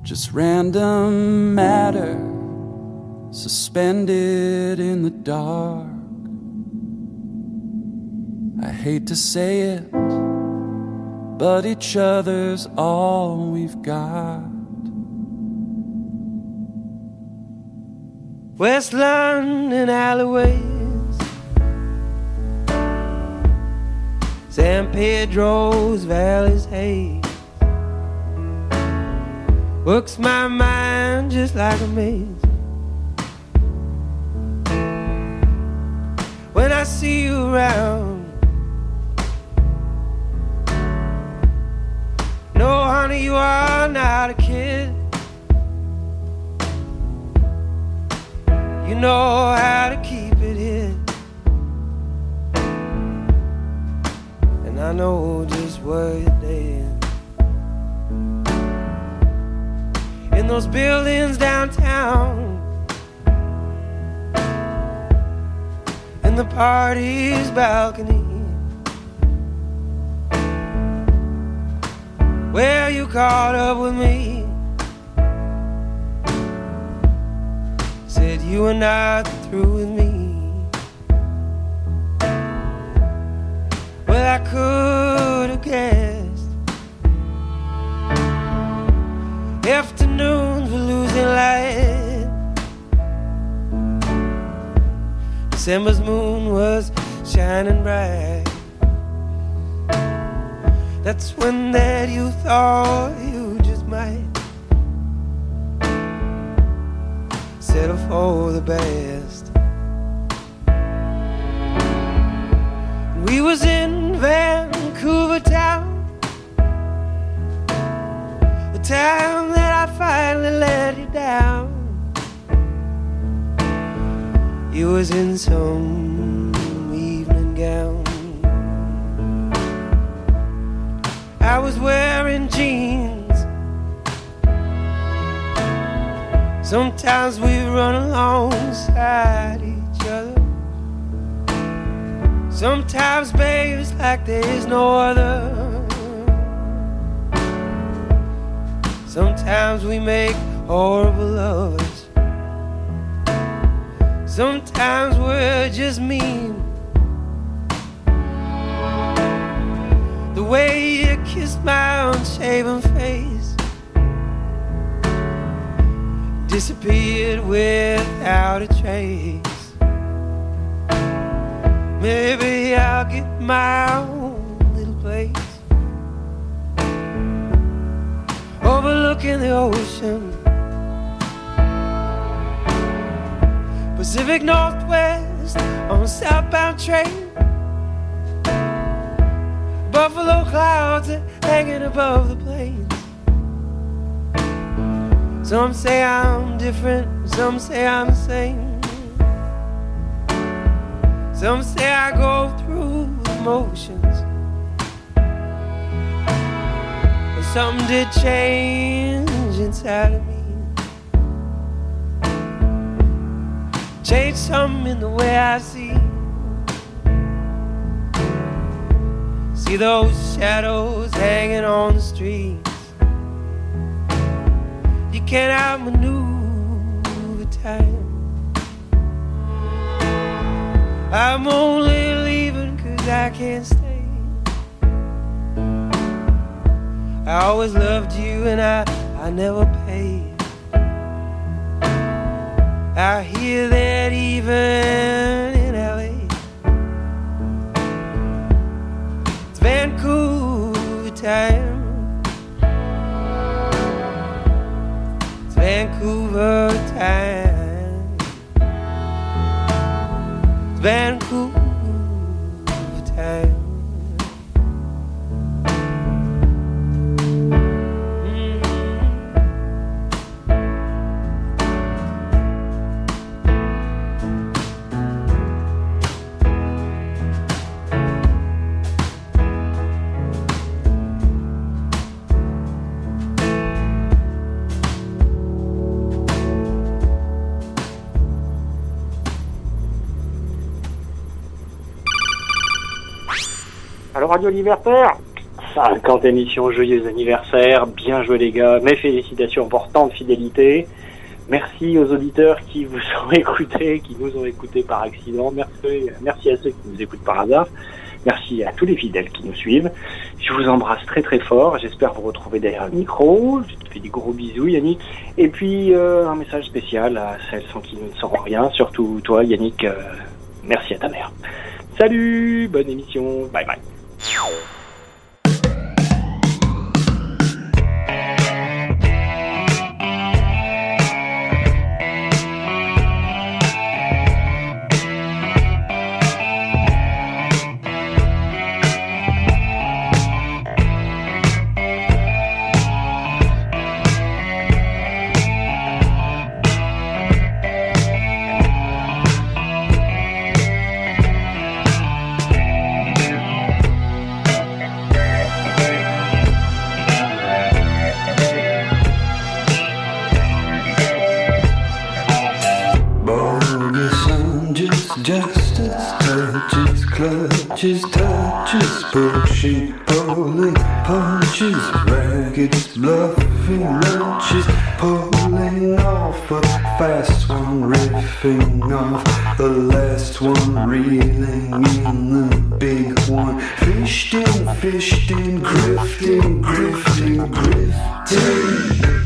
Just random matter suspended in the dark. I hate to say it, but each other's all we've got. West London alleyways, San Pedro's valleys haze works my mind just like a maze. When I see you around, no, honey, you are not a kid. You know how to keep it hid. And I know just where you're dead. In those buildings downtown. In the party's balcony. Where you caught up with me. Said you are not through with me. Well, I could have guessed. Afternoons were losing light. December's moon was shining bright. That's when that you thought you just might settle for the best. We was in Vancouver town. The time that I finally let you down. You was in some evening gown. I was wearing jeans. Sometimes we run alongside each other. Sometimes, babe, it's like there is no other. Sometimes we make horrible lovers. Sometimes we're just mean. The way you kissed my unshaven face disappeared without a trace. Maybe I'll get my own little place overlooking the ocean. Pacific Northwest on a southbound train. Buffalo clouds are hanging above the plains. Some say I'm different, some say I'm the same. Some say I go through the motions. But something did change inside of me. Change something in the way I see. See those shadows hanging on the streets. You can't outmaneuver time. I'm only leaving cause I can't stay. I always loved you and I, I never paid. I hear that even time. It's Vancouver time. It's Vancouver Radio Libertaire 50 émissions, joyeux anniversaire, bien joué les gars, mes félicitations pour tant de fidélité. Merci aux auditeurs qui vous ont écoutés, qui nous ont écoutés par accident. Merci, merci à ceux qui nous écoutent par hasard. Merci à tous les fidèles qui nous suivent. Je vous embrasse très très fort. J'espère vous retrouver derrière le micro. Je te fais des gros bisous Yannick. Et puis euh, un message spécial à celles sans qui nous ne saurons rien. Surtout toi Yannick. euh, merci à ta mère. Salut, bonne émission. Bye bye. you clutches, touches, pushing, pulling, punches, ragged, bluffing, lunches, pulling off a fast one, riffing off the last one, reeling in the big one, fished in, fished in, grifting, grifting, grifting.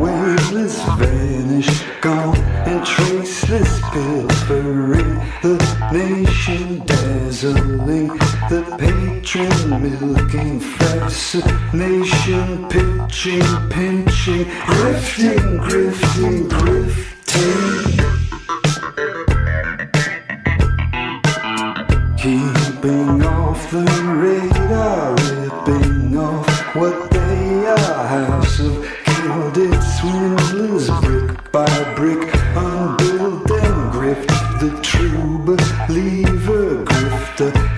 Waveless vanish, gone and traceless, pilfering the nation, dazzling the patron, milking fascination, pitching, pinching, grifting, grifting, grifting. Keeping off the radar, ripping off what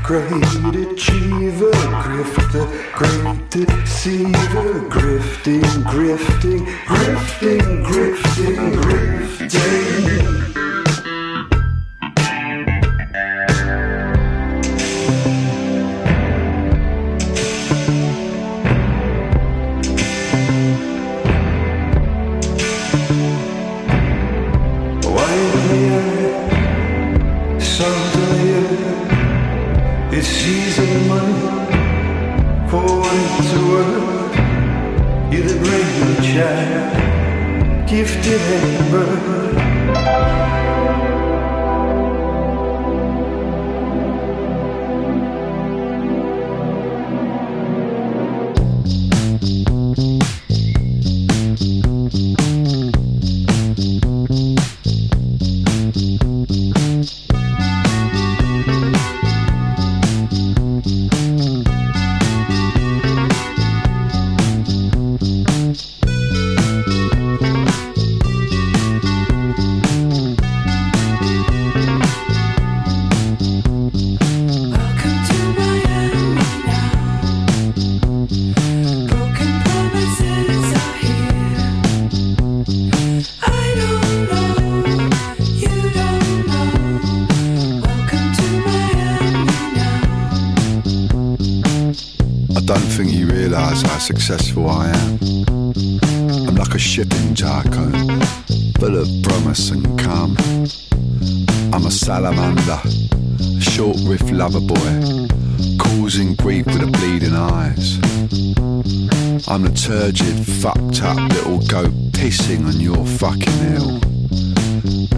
great achiever, grifter, great deceiver, grifting, grifting, grifting, grifting, grifting. Wide successful I am. I'm like a shipping tycoon, full of promise and calm. I'm a salamander, short riff lover boy, causing grief with the bleeding eyes. I'm the turgid, fucked up little goat pissing on your fucking hill.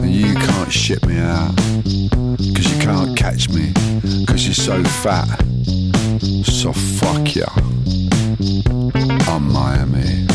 And you can't ship me out, cause you can't catch me, cause you're so fat. So fuck ya from Miami.